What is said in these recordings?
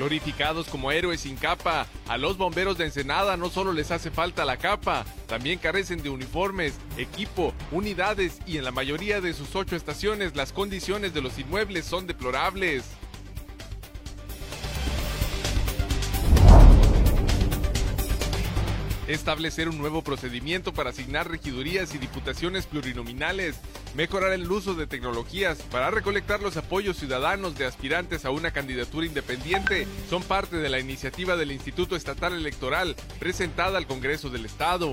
Glorificados como héroes sin capa, a los bomberos de Ensenada no solo les hace falta la capa, también carecen de uniformes, equipo, unidades y en la mayoría de sus ocho estaciones las condiciones de los inmuebles son deplorables. establecer un nuevo procedimiento para asignar regidurías y diputaciones plurinominales, mejorar el uso de tecnologías para recolectar los apoyos ciudadanos de aspirantes a una candidatura independiente son parte de la iniciativa del Instituto Estatal Electoral presentada al Congreso del Estado.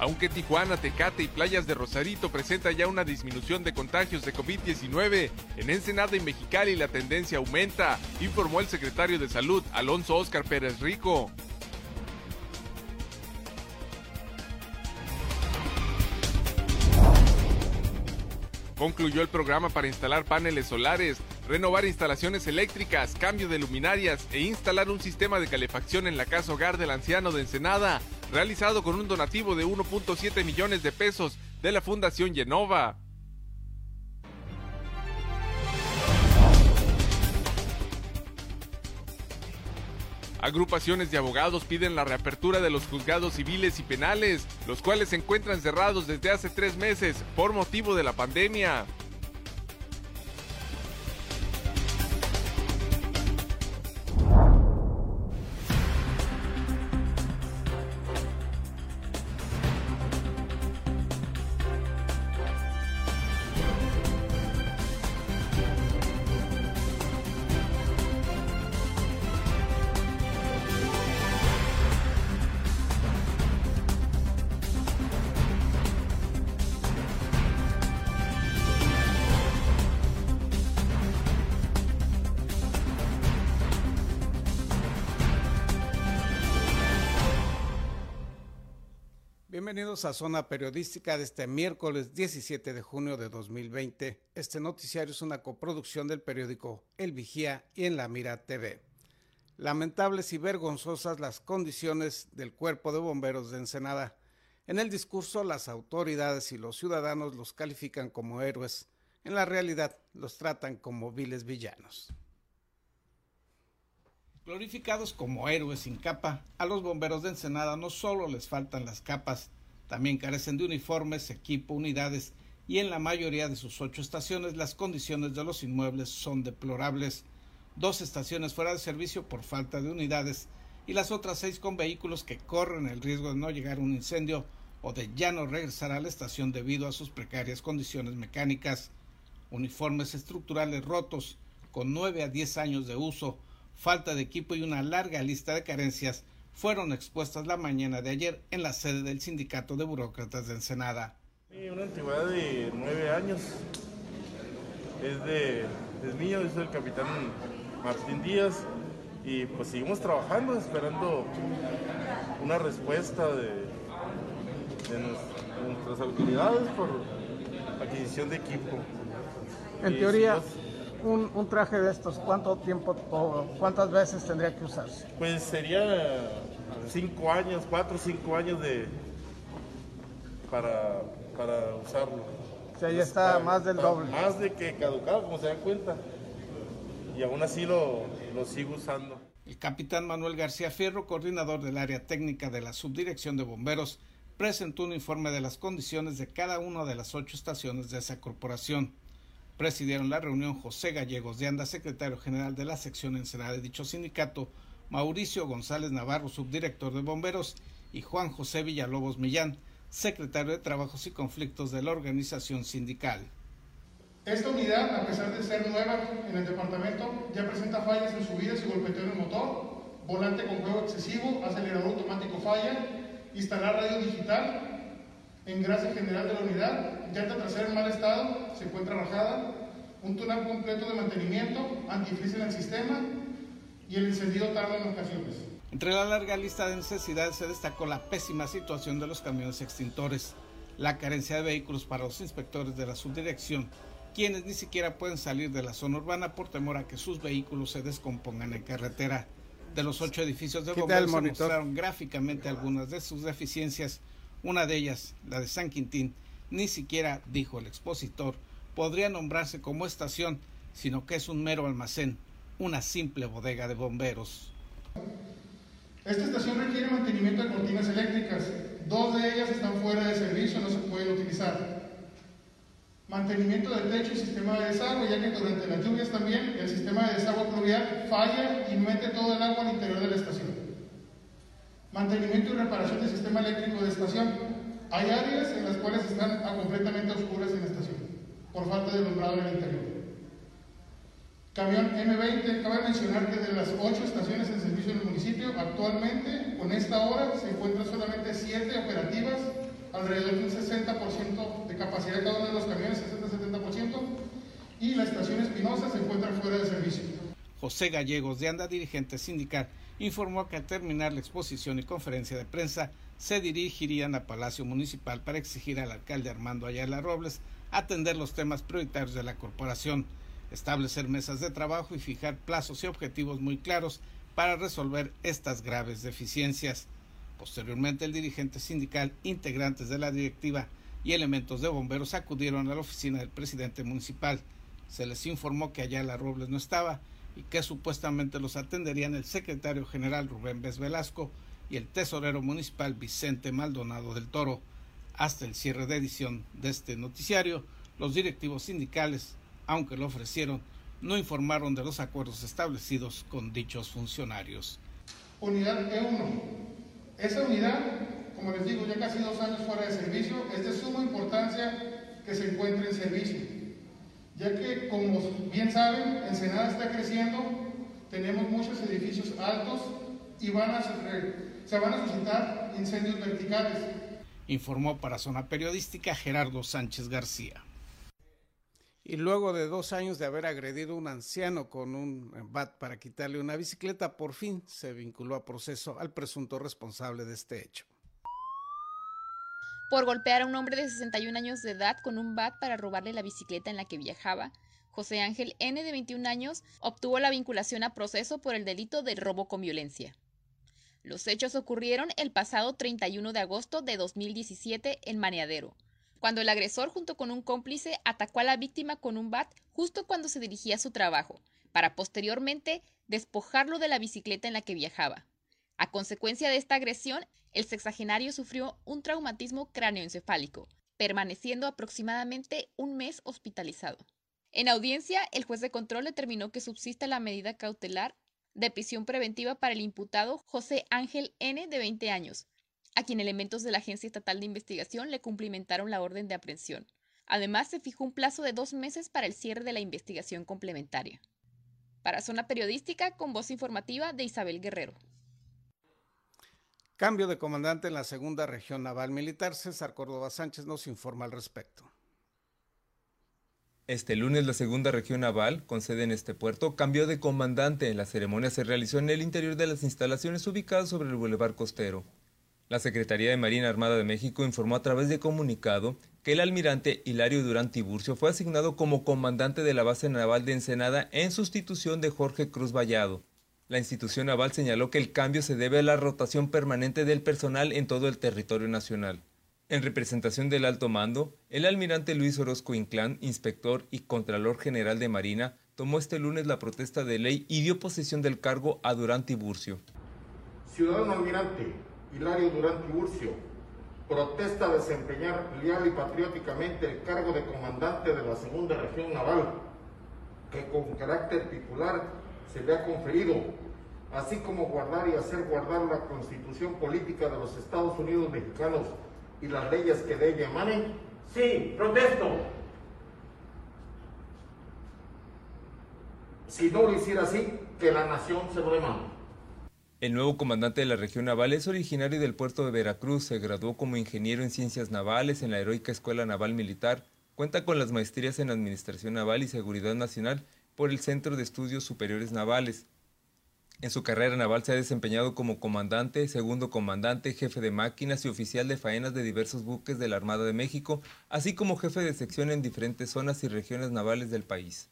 Aunque Tijuana, Tecate y playas de Rosarito presenta ya una disminución de contagios de COVID-19, en Ensenada y Mexicali la tendencia aumenta, informó el secretario de Salud, Alonso Oscar Pérez Rico. Concluyó el programa para instalar paneles solares, renovar instalaciones eléctricas, cambio de luminarias e instalar un sistema de calefacción en la casa hogar del anciano de Ensenada, realizado con un donativo de 1.7 millones de pesos de la Fundación Genova. Agrupaciones de abogados piden la reapertura de los juzgados civiles y penales, los cuales se encuentran cerrados desde hace tres meses por motivo de la pandemia. Bienvenidos a Zona Periodística de este miércoles 17 de junio de 2020. Este noticiario es una coproducción del periódico El Vigía y en La Mira TV. Lamentables y vergonzosas las condiciones del cuerpo de bomberos de Ensenada. En el discurso las autoridades y los ciudadanos los califican como héroes. En la realidad los tratan como viles villanos. Glorificados como héroes sin capa, a los bomberos de Ensenada no solo les faltan las capas, también carecen de uniformes, equipo, unidades y en la mayoría de sus ocho estaciones las condiciones de los inmuebles son deplorables. Dos estaciones fuera de servicio por falta de unidades y las otras seis con vehículos que corren el riesgo de no llegar a un incendio o de ya no regresar a la estación debido a sus precarias condiciones mecánicas. Uniformes estructurales rotos, con nueve a diez años de uso, falta de equipo y una larga lista de carencias fueron expuestas la mañana de ayer en la sede del Sindicato de Burócratas de Ensenada. una antigüedad de nueve años. Es, de, es mío, es el capitán Martín Díaz. Y pues seguimos trabajando, esperando una respuesta de, nuestras autoridades por adquisición de equipo. En teoría, un, un, traje de estos, ¿cuánto tiempo o cuántas veces tendría que usarse? Pues sería cinco años, cuatro o cinco años de para, para usarlo. O sea, ya está más del doble. Más de que caducado, como se dan cuenta. Y aún así lo, lo sigo usando. El capitán Manuel García Fierro, coordinador del área técnica de la Subdirección de Bomberos, presentó un informe de las condiciones de cada una de las ocho estaciones de esa corporación. Presidieron la reunión José Gallegos de Anda, secretario general de la sección Ensenada de dicho sindicato, Mauricio González Navarro, subdirector de bomberos, y Juan José Villalobos Millán, secretario de Trabajos y Conflictos de la organización sindical. Esta unidad, a pesar de ser nueva en el departamento, ya presenta fallas en subidas y golpeteo en el motor, volante con juego excesivo, acelerador automático falla, instalar radio digital, engrase general de la unidad, llanta trasera en mal estado, se encuentra rajada, un túnel completo de mantenimiento, antifreeze en el sistema, y el encendido tarda en ocasiones. Entre la larga lista de necesidades se destacó la pésima situación de los camiones extintores, la carencia de vehículos para los inspectores de la subdirección, quienes ni siquiera pueden salir de la zona urbana por temor a que sus vehículos se descompongan en carretera. De los ocho edificios de bomberos se mostraron gráficamente algunas de sus deficiencias, una de ellas, la de San Quintín, ni siquiera, dijo el expositor, podría nombrarse como estación, sino que es un mero almacén, una simple bodega de bomberos. Esta estación requiere mantenimiento de cortinas eléctricas. Dos de ellas están fuera de servicio, no se pueden utilizar. Mantenimiento del techo y sistema de desagüe, ya que durante las lluvias también el sistema de desagüe pluvial falla y mete todo el agua al interior de la estación. Mantenimiento y reparación del sistema eléctrico de estación. Hay áreas en las cuales están completamente oscuras en la estación, por falta de alumbrado en el interior. Camión M20, cabe mencionar que de las ocho estaciones en servicio en el municipio, actualmente, con esta hora, se encuentran solamente siete operativas, alrededor de un 60% de capacidad de cada uno de los camiones, 60-70%, y la estación Espinosa se encuentra fuera de servicio. José Gallegos, de ANDA, dirigente sindical, informó que al terminar la exposición y conferencia de prensa, se dirigirían a Palacio Municipal para exigir al alcalde Armando Ayala Robles atender los temas prioritarios de la corporación establecer mesas de trabajo y fijar plazos y objetivos muy claros para resolver estas graves deficiencias. Posteriormente, el dirigente sindical, integrantes de la directiva y elementos de bomberos acudieron a la oficina del presidente municipal. Se les informó que Ayala Robles no estaba y que supuestamente los atenderían el secretario general Rubén Vez Velasco y el tesorero municipal Vicente Maldonado del Toro. Hasta el cierre de edición de este noticiario, los directivos sindicales aunque lo ofrecieron, no informaron de los acuerdos establecidos con dichos funcionarios. Unidad E1. Esa unidad, como les digo, ya casi dos años fuera de servicio, es de suma importancia que se encuentre en servicio, ya que, como bien saben, Ensenada está creciendo, tenemos muchos edificios altos y van a, se van a suscitar incendios verticales. Informó para Zona Periodística Gerardo Sánchez García y luego de dos años de haber agredido a un anciano con un bat para quitarle una bicicleta, por fin se vinculó a proceso al presunto responsable de este hecho. Por golpear a un hombre de 61 años de edad con un bat para robarle la bicicleta en la que viajaba, José Ángel N. de 21 años obtuvo la vinculación a proceso por el delito de robo con violencia. Los hechos ocurrieron el pasado 31 de agosto de 2017 en Maneadero, cuando el agresor junto con un cómplice atacó a la víctima con un bat justo cuando se dirigía a su trabajo, para posteriormente despojarlo de la bicicleta en la que viajaba. A consecuencia de esta agresión, el sexagenario sufrió un traumatismo cráneoencefálico, permaneciendo aproximadamente un mes hospitalizado. En audiencia, el juez de control determinó que subsiste la medida cautelar de prisión preventiva para el imputado José Ángel N. de 20 años, a quien elementos de la Agencia Estatal de Investigación le cumplimentaron la orden de aprehensión. Además, se fijó un plazo de dos meses para el cierre de la investigación complementaria. Para Zona Periodística, con voz informativa de Isabel Guerrero. Cambio de comandante en la segunda región naval militar, César Córdoba Sánchez nos informa al respecto. Este lunes la segunda región naval, con sede en este puerto, cambió de comandante. La ceremonia se realizó en el interior de las instalaciones ubicadas sobre el bulevar costero. La Secretaría de Marina Armada de México informó a través de comunicado que el almirante Hilario Durán Tiburcio fue asignado como comandante de la base naval de Ensenada en sustitución de Jorge Cruz Vallado. La institución naval señaló que el cambio se debe a la rotación permanente del personal en todo el territorio nacional. En representación del alto mando, el almirante Luis Orozco Inclán, inspector y contralor general de Marina, tomó este lunes la protesta de ley y dio posesión del cargo a Durán Tiburcio. Ciudadano almirante, Hilario Durán Tiburcio, protesta desempeñar leal y patrióticamente el cargo de comandante de la Segunda Región Naval, que con carácter titular se le ha conferido, así como guardar y hacer guardar la constitución política de los Estados Unidos mexicanos y las leyes que de ella emanen? Sí, protesto. Si no lo hiciera así, que la nación se lo. El nuevo comandante de la región naval es originario del puerto de Veracruz, se graduó como ingeniero en ciencias navales en la heroica Escuela Naval Militar, cuenta con las maestrías en Administración Naval y Seguridad Nacional por el Centro de Estudios Superiores Navales. En su carrera naval se ha desempeñado como comandante, segundo comandante, jefe de máquinas y oficial de faenas de diversos buques de la Armada de México, así como jefe de sección en diferentes zonas y regiones navales del país.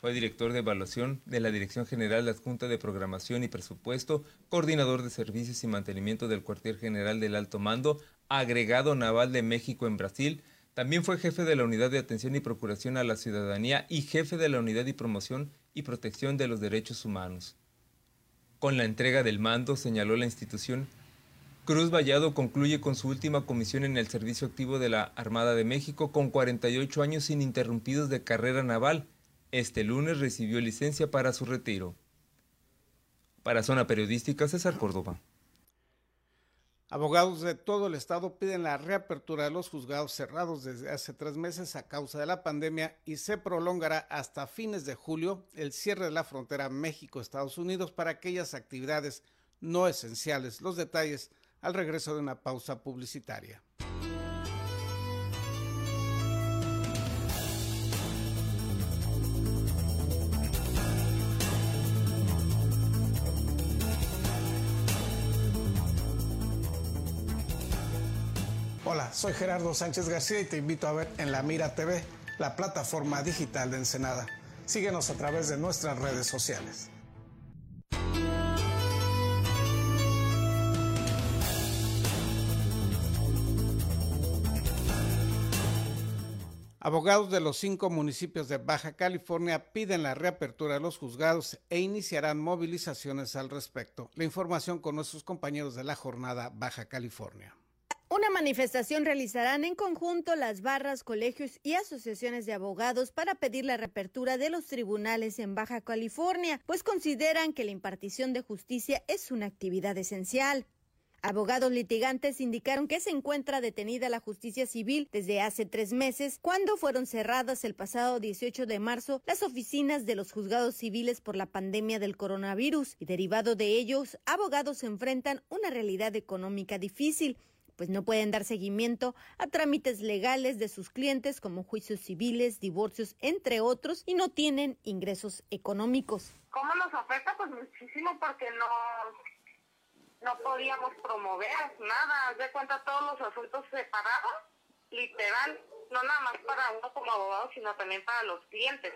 Fue director de evaluación de la Dirección General de Adjunta de Programación y Presupuesto, coordinador de servicios y mantenimiento del Cuartel General del Alto Mando, agregado naval de México en Brasil, También fue jefe de la Unidad de Atención y Procuración a la Ciudadanía y jefe de la Unidad de Promoción y Protección de los Derechos Humanos. Con la entrega del mando, señaló la institución, Cruz Vallado concluye con su última comisión en el servicio activo de la Armada de México con 48 años ininterrumpidos de carrera naval. Este lunes recibió licencia para su retiro. Para Zona Periodística, César Córdoba. Abogados de todo el estado piden la reapertura de los juzgados cerrados desde hace tres meses a causa de la pandemia y se prolongará hasta fines de julio el cierre de la frontera México-Estados Unidos para aquellas actividades no esenciales. Los detalles al regreso de una pausa publicitaria. Soy Gerardo Sánchez García y te invito a ver en La Mira TV, la plataforma digital de Ensenada. Síguenos a través de nuestras redes sociales. Abogados de los cinco municipios de Baja California piden la reapertura de los juzgados e iniciarán movilizaciones al respecto. La información con nuestros compañeros de la jornada Baja California. Una manifestación realizarán en conjunto las barras, colegios y asociaciones de abogados para pedir la reapertura de los tribunales en Baja California, pues consideran que la impartición de justicia es una actividad esencial. Abogados litigantes indicaron que se encuentra detenida la justicia civil desde hace tres meses, cuando fueron cerradas el pasado 18 de marzo las oficinas de los juzgados civiles por la pandemia del coronavirus y derivado de ellos, abogados enfrentan una realidad económica difícil pues no pueden dar seguimiento a trámites legales de sus clientes como juicios civiles, divorcios, entre otros, y no tienen ingresos económicos. ¿Cómo nos afecta? Pues muchísimo porque no, no podíamos promover nada, de cuenta todos los asuntos separados, literal, no nada más para uno como abogado, sino también para los clientes.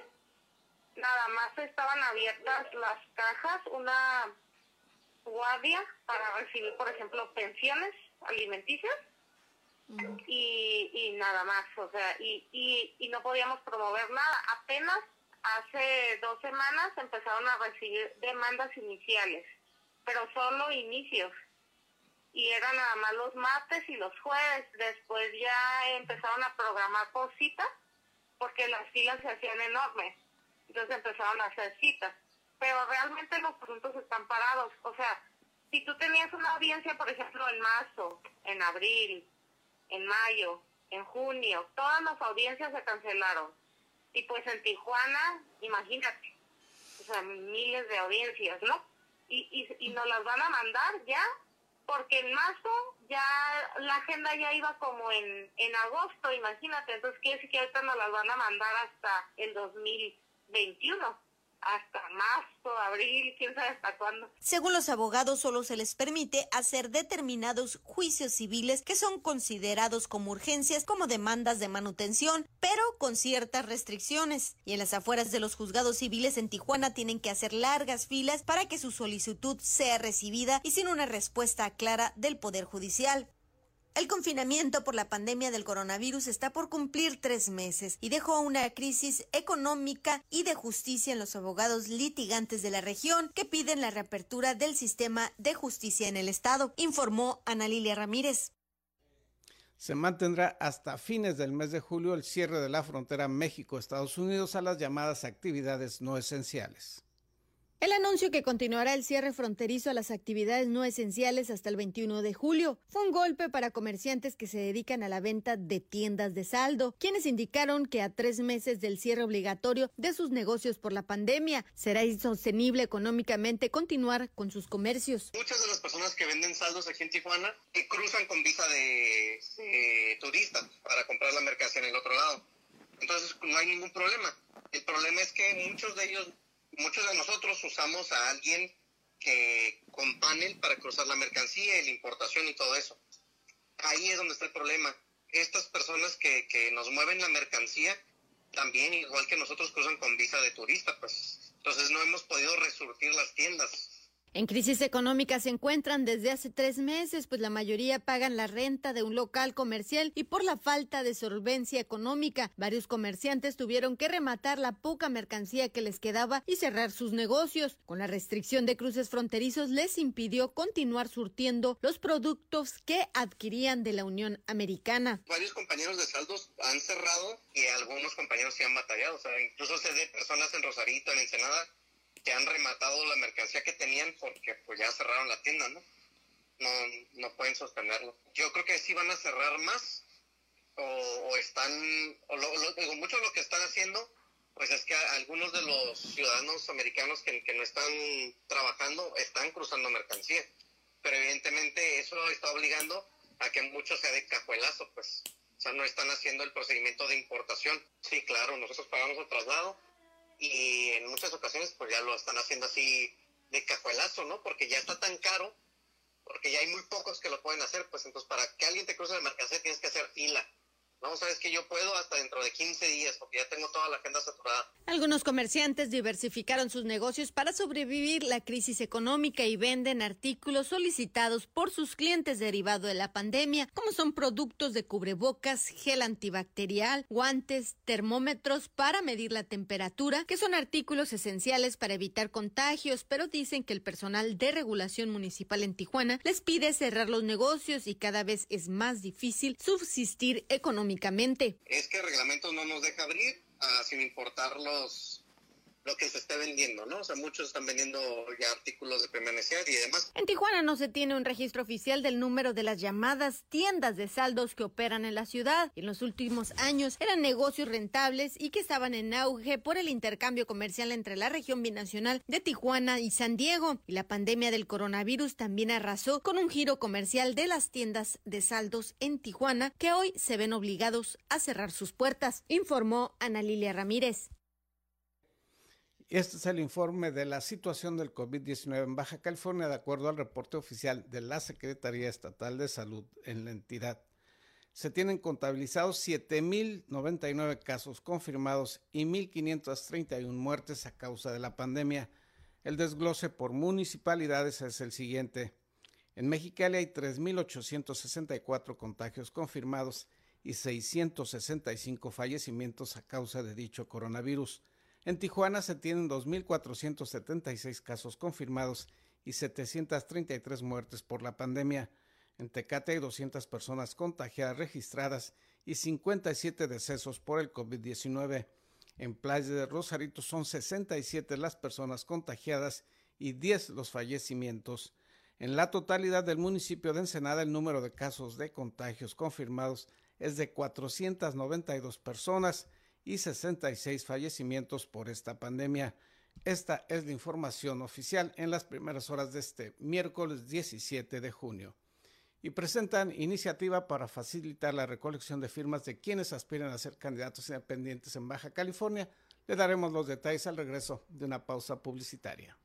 Nada más estaban abiertas las cajas, una guardia para recibir, por ejemplo, pensiones alimenticias y, y nada más, o sea, y, y, y no podíamos promover nada. Apenas hace dos semanas empezaron a recibir demandas iniciales, pero solo inicios. Y eran nada más los martes y los jueves. Después ya empezaron a programar por cita, porque las filas se hacían enormes. Entonces empezaron a hacer citas. Pero realmente los puntos están parados. O sea, si tú tenías una audiencia, por ejemplo, en marzo, en abril, en mayo, en junio, todas las audiencias se cancelaron. Y pues en Tijuana, imagínate, o sea, miles de audiencias, ¿no? Y, y, y nos las van a mandar ya, porque en marzo ya la agenda ya iba como en, en agosto, imagínate, entonces quiere decir que ahorita nos las van a mandar hasta el 2021 hasta marzo, abril, quién sabe hasta cuándo. Según los abogados, solo se les permite hacer determinados juicios civiles que son considerados como urgencias, como demandas de manutención, pero con ciertas restricciones. Y en las afueras de los juzgados civiles en Tijuana tienen que hacer largas filas para que su solicitud sea recibida y sin una respuesta clara del Poder Judicial. El confinamiento por la pandemia del coronavirus está por cumplir tres meses y dejó una crisis económica y de justicia en los abogados litigantes de la región que piden la reapertura del sistema de justicia en el estado, informó Ana Lilia Ramírez. Se mantendrá hasta fines del mes de julio el cierre de la frontera México-Estados Unidos a las llamadas actividades no esenciales. El anuncio que continuará el cierre fronterizo a las actividades no esenciales hasta el 21 de julio fue un golpe para comerciantes que se dedican a la venta de tiendas de saldo, quienes indicaron que a tres meses del cierre obligatorio de sus negocios por la pandemia será insostenible económicamente continuar con sus comercios. Muchas de las personas que venden saldos aquí en Tijuana que cruzan con visa de, de turista para comprar la mercancía en el otro lado. Entonces no hay ningún problema. El problema es que muchos de ellos muchos de nosotros usamos a alguien que con panel para cruzar la mercancía, la importación y todo eso. Ahí es donde está el problema. Estas personas que, que nos mueven la mercancía, también igual que nosotros cruzan con visa de turista, pues. Entonces no hemos podido resurtir las tiendas. En crisis económica se encuentran desde hace tres meses, pues la mayoría pagan la renta de un local comercial y por la falta de solvencia económica, varios comerciantes tuvieron que rematar la poca mercancía que les quedaba y cerrar sus negocios. Con la restricción de cruces fronterizos les impidió continuar surtiendo los productos que adquirían de la Unión Americana. Varios compañeros de saldos han cerrado y algunos compañeros se han batallado, o sea, incluso sé de personas en Rosarito, en Ensenada, que han rematado la mercancía que tenían porque pues ya cerraron la tienda, ¿no? No, no pueden sostenerlo. Yo creo que sí van a cerrar más o, están, o lo, lo, mucho lo que están haciendo, pues es que algunos de los ciudadanos americanos que, no están trabajando están cruzando mercancía. Pero evidentemente eso está obligando a que mucho sea de cajuelazo, pues. O sea, no están haciendo el procedimiento de importación. Sí, claro, nosotros pagamos el traslado, y en muchas ocasiones pues ya lo están haciendo así de cajuelazo, ¿no? Porque ya está tan caro, porque ya hay muy pocos que lo pueden hacer, pues entonces para que alguien te cruce de mercancía tienes que hacer fila. No, sabes que yo puedo hasta dentro de 15 días porque ya tengo toda la agenda saturada. Algunos comerciantes diversificaron sus negocios para sobrevivir la crisis económica y venden artículos solicitados por sus clientes derivado de la pandemia, como son productos de cubrebocas, gel antibacterial, guantes, termómetros para medir la temperatura, que son artículos esenciales para evitar contagios, pero dicen que el personal de regulación municipal en Tijuana les pide cerrar los negocios y cada vez es más difícil subsistir económicamente es que el reglamento no nos deja abrir uh, sin importar los lo que se esté vendiendo, ¿no? O sea, muchos están vendiendo ya artículos de necesidad y demás. En Tijuana no se tiene un registro oficial del número de las llamadas tiendas de saldos que operan en la ciudad. En los últimos años eran negocios rentables y que estaban en auge por el intercambio comercial entre la región binacional de Tijuana y San Diego. Y la pandemia del coronavirus también arrasó con un giro comercial de las tiendas de saldos en Tijuana que hoy se ven obligados a cerrar sus puertas, informó Ana Lilia Ramírez. Este es el informe de la situación del COVID-19 en Baja California, de acuerdo al reporte oficial de la Secretaría Estatal de Salud en la entidad. Se tienen contabilizados 7.099 casos confirmados y 1.531 muertes a causa de la pandemia. El desglose por municipalidades es el siguiente. En Mexicali hay 3.864 contagios confirmados y 665 fallecimientos a causa de dicho coronavirus. En Tijuana se tienen 2.476 casos confirmados y 733 muertes por la pandemia. En Tecate hay 200 personas contagiadas registradas y 57 decesos por el COVID-19. En Playa de Rosarito son 67 las personas contagiadas y 10 los fallecimientos. En la totalidad del municipio de Ensenada, el número de casos de contagios confirmados es de 492 personas y 66 fallecimientos por esta pandemia. Esta es la información oficial en las primeras horas de este miércoles 17 de junio. Y presentan iniciativa para facilitar la recolección de firmas de quienes aspiran a ser candidatos independientes en Baja California. Le daremos los detalles al regreso de una pausa publicitaria.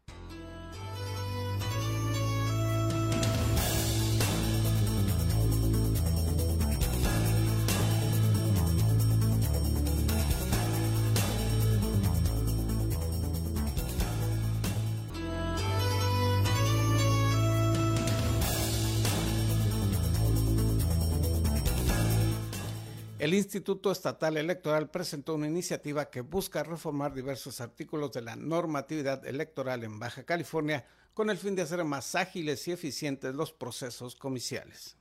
El Instituto Estatal Electoral presentó una iniciativa que busca reformar diversos artículos de la normatividad electoral en Baja California con el fin de hacer más ágiles y eficientes los procesos comiciales.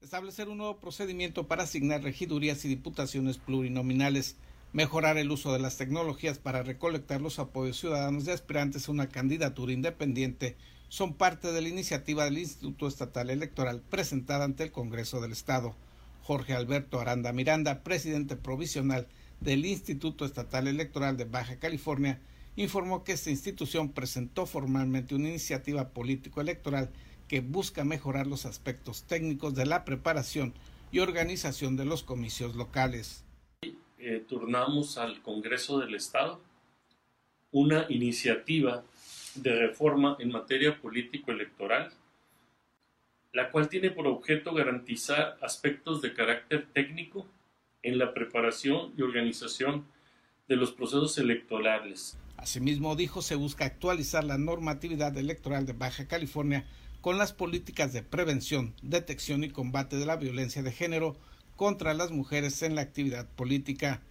Establecer un nuevo procedimiento para asignar regidurías y diputaciones plurinominales, mejorar el uso de las tecnologías para recolectar los apoyos ciudadanos de aspirantes a una candidatura independiente son parte de la iniciativa del Instituto Estatal Electoral presentada ante el Congreso del Estado. Jorge Alberto Aranda Miranda, presidente provisional del Instituto Estatal Electoral de Baja California, informó que esta institución presentó formalmente una iniciativa político-electoral que busca mejorar los aspectos técnicos de la preparación y organización de los comicios locales. Eh, turnamos al Congreso del Estado una iniciativa de reforma en materia político-electoral la cual tiene por objeto garantizar aspectos de carácter técnico en la preparación y organización de los procesos electorales. Asimismo, dijo, se busca actualizar la normatividad electoral de Baja California con las políticas de prevención, detección y combate de la violencia de género contra las mujeres en la actividad política.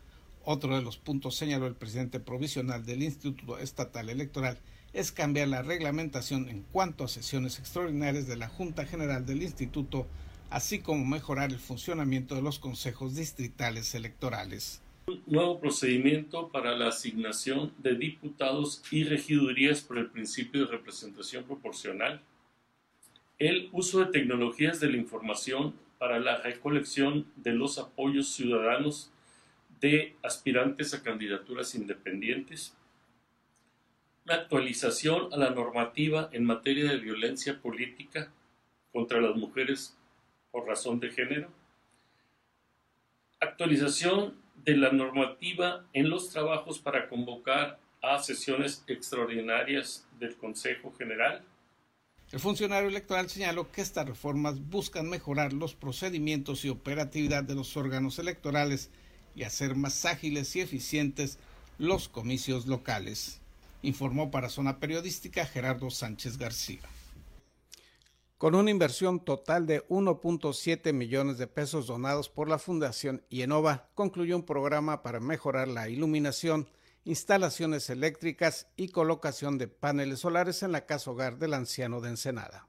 Otro de los puntos señaló el presidente provisional del Instituto Estatal Electoral es cambiar la reglamentación en cuanto a sesiones extraordinarias de la Junta General del Instituto, así como mejorar el funcionamiento de los consejos distritales electorales. Un nuevo procedimiento para la asignación de diputados y regidurías por el principio de representación proporcional. El uso de tecnologías de la información para la recolección de los apoyos ciudadanos de aspirantes a candidaturas independientes una actualización a la normativa en materia de violencia política contra las mujeres por razón de género, actualización de la normativa en los trabajos para convocar a sesiones extraordinarias del Consejo General. El funcionario electoral señaló que estas reformas buscan mejorar los procedimientos y operatividad de los órganos electorales y hacer más ágiles y eficientes los comicios locales informó para Zona Periodística Gerardo Sánchez García. Con una inversión total de 1.7 millones de pesos donados por la Fundación IENOVA, concluyó un programa para mejorar la iluminación, instalaciones eléctricas y colocación de paneles solares en la casa hogar del anciano de Ensenada.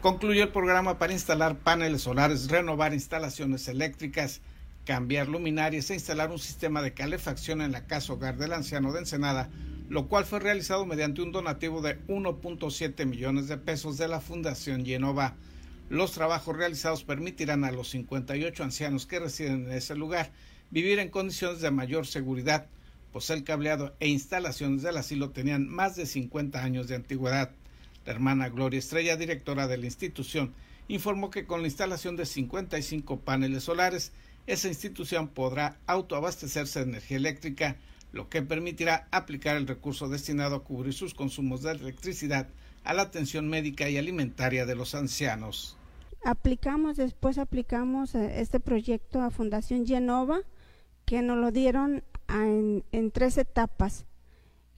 Concluyó el programa para instalar paneles solares, renovar instalaciones eléctricas, cambiar luminarias e instalar un sistema de calefacción en la casa hogar del anciano de Ensenada, lo cual fue realizado mediante un donativo de 1.7 millones de pesos de la Fundación Genova. Los trabajos realizados permitirán a los 58 ancianos que residen en ese lugar vivir en condiciones de mayor seguridad, pues el cableado e instalaciones del asilo tenían más de 50 años de antigüedad. La hermana Gloria Estrella, directora de la institución, informó que con la instalación de 55 paneles solares, esa institución podrá autoabastecerse de energía eléctrica, lo que permitirá aplicar el recurso destinado a cubrir sus consumos de electricidad a la atención médica y alimentaria de los ancianos. Aplicamos, después aplicamos eh, este proyecto a Fundación Genova, que nos lo dieron en, en tres etapas,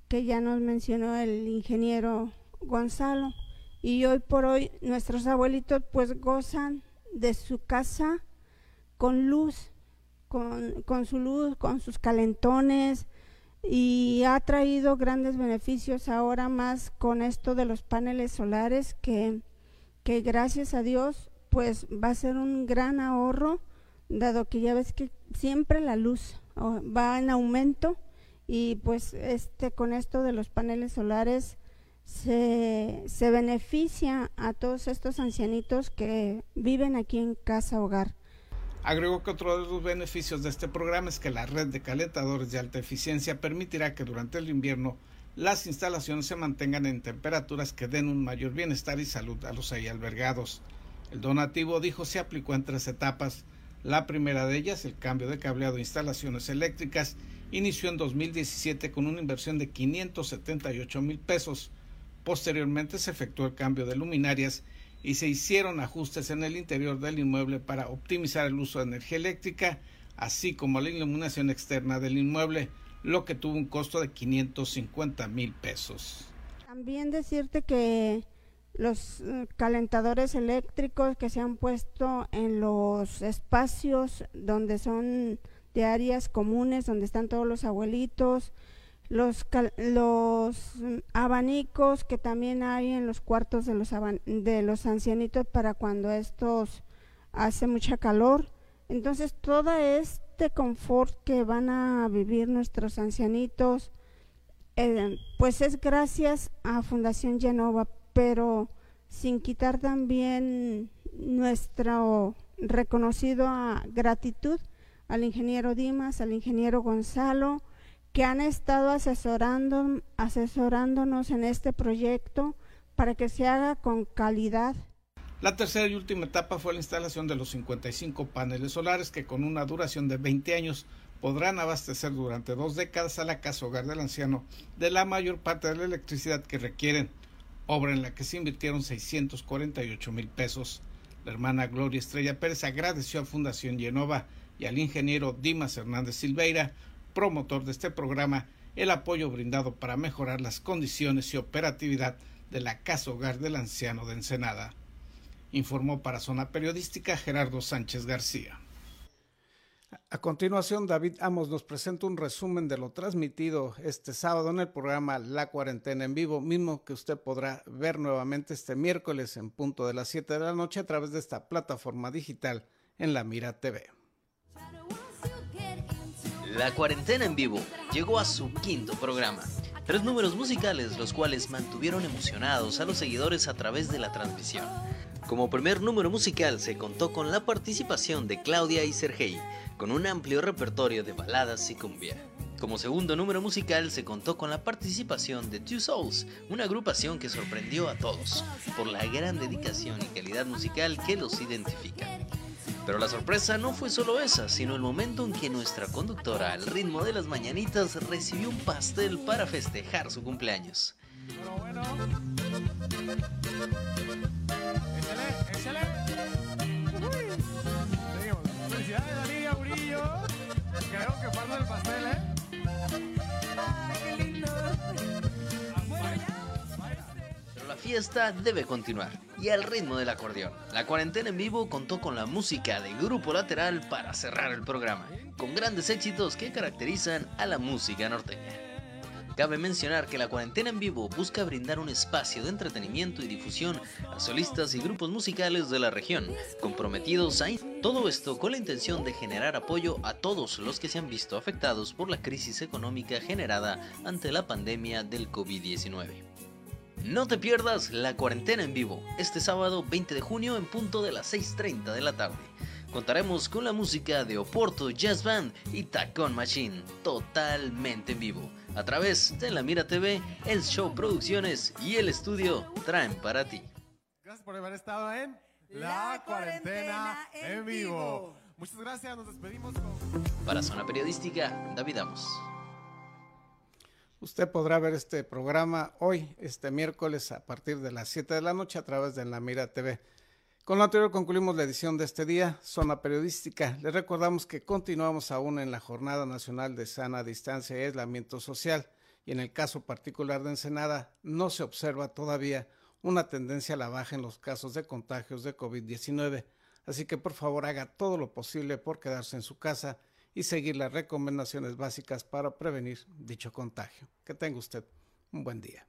que ya nos mencionó el ingeniero Gonzalo. Y hoy por hoy nuestros abuelitos pues gozan de su casa con luz, con, su luz, con sus calentones y ha traído grandes beneficios ahora más con esto de los paneles solares que, que gracias a Dios pues va a ser un gran ahorro dado que ya ves que siempre la luz va en aumento y pues este con esto de los paneles solares se, se beneficia a todos estos ancianitos que viven aquí en casa hogar. Agregó que otro de los beneficios de este programa es que la red de calentadores de alta eficiencia permitirá que durante el invierno las instalaciones se mantengan en temperaturas que den un mayor bienestar y salud a los ahí albergados. El donativo, dijo, se aplicó en tres etapas. La primera de ellas, el cambio de cableado e instalaciones eléctricas, inició en 2017 con una inversión de 578 mil pesos. Posteriormente se efectuó el cambio de luminarias y se hicieron ajustes en el interior del inmueble para optimizar el uso de energía eléctrica, así como la iluminación externa del inmueble, lo que tuvo un costo de 550 mil pesos. También decirte que los eh, calentadores eléctricos que se han puesto en los espacios donde son de áreas comunes, donde están todos los abuelitos, los, los abanicos que también hay en los cuartos de los, de los ancianitos para cuando estos hace mucha calor. Entonces, todo este confort que van a vivir nuestros ancianitos, eh, pues es gracias a Fundación Genova, pero sin quitar también nuestro reconocido gratitud al ingeniero Dimas, al ingeniero Gonzalo, que han estado asesorándonos en este proyecto para que se haga con calidad. La tercera y última etapa fue la instalación de los 55 paneles solares que con una duración de 20 años podrán abastecer durante dos décadas a la casa hogar del anciano de la mayor parte de la electricidad que requieren, obra en la que se invirtieron 648 mil pesos. La hermana Gloria Estrella Pérez agradeció a Fundación Genova y al ingeniero Dimas Hernández Silveira promotor de este programa el apoyo brindado para mejorar las condiciones y operatividad de la Casa Hogar del Anciano de Ensenada. Informó para Zona Periodística Gerardo Sánchez García. A continuación, David Amos nos presenta un resumen de lo transmitido este sábado en el programa La Cuarentena en Vivo, mismo que usted podrá ver nuevamente este miércoles en punto de las 7 de la noche a través de esta plataforma digital en La Mira TV. La Cuarentena en Vivo llegó a su quinto programa. Tres números musicales los cuales mantuvieron emocionados a los seguidores a través de la transmisión. Como primer número musical se contó con la participación de Claudia y Sergei, con un amplio repertorio de baladas y cumbia. Como segundo número musical se contó con la participación de Two Souls, una agrupación que sorprendió a todos por la gran dedicación y calidad musical que los identifica. Pero la sorpresa no fue solo esa, sino el momento en que nuestra conductora, al ritmo de las mañanitas, recibió un pastel para festejar su cumpleaños. Fiesta debe continuar y al ritmo del acordeón. La cuarentena en vivo contó con la música de Grupo Lateral para cerrar el programa, con grandes éxitos que caracterizan a la música norteña. Cabe mencionar que la cuarentena en vivo busca brindar un espacio de entretenimiento y difusión a solistas y grupos musicales de la región, comprometidos a todo esto con la intención de generar apoyo a todos los que se han visto afectados por la crisis económica generada ante la pandemia del COVID-19. No te pierdas la cuarentena en vivo este sábado 20 de junio en punto de las 6.30 de la tarde. Contaremos con la música de Oporto Jazz Band y Tacon Machine, totalmente en vivo. A través de la Mira TV, el Show Producciones y el estudio traen para ti. Gracias por haber estado en La, cuarentena, en vivo. Muchas gracias, nos despedimos con... Para Zona Periodística, David Amos. Usted podrá ver este programa hoy, este miércoles, a partir de las 7 de la noche a través de La Mira TV. Con lo anterior concluimos la edición de este día, Zona Periodística. Les recordamos que continuamos aún en la Jornada Nacional de Sana Distancia y Aislamiento Social y en el caso particular de Ensenada no se observa todavía una tendencia a la baja en los casos de contagios de COVID-19. Así que por favor haga todo lo posible por quedarse en su casa y seguir las recomendaciones básicas para prevenir dicho contagio. Que tenga usted un buen día.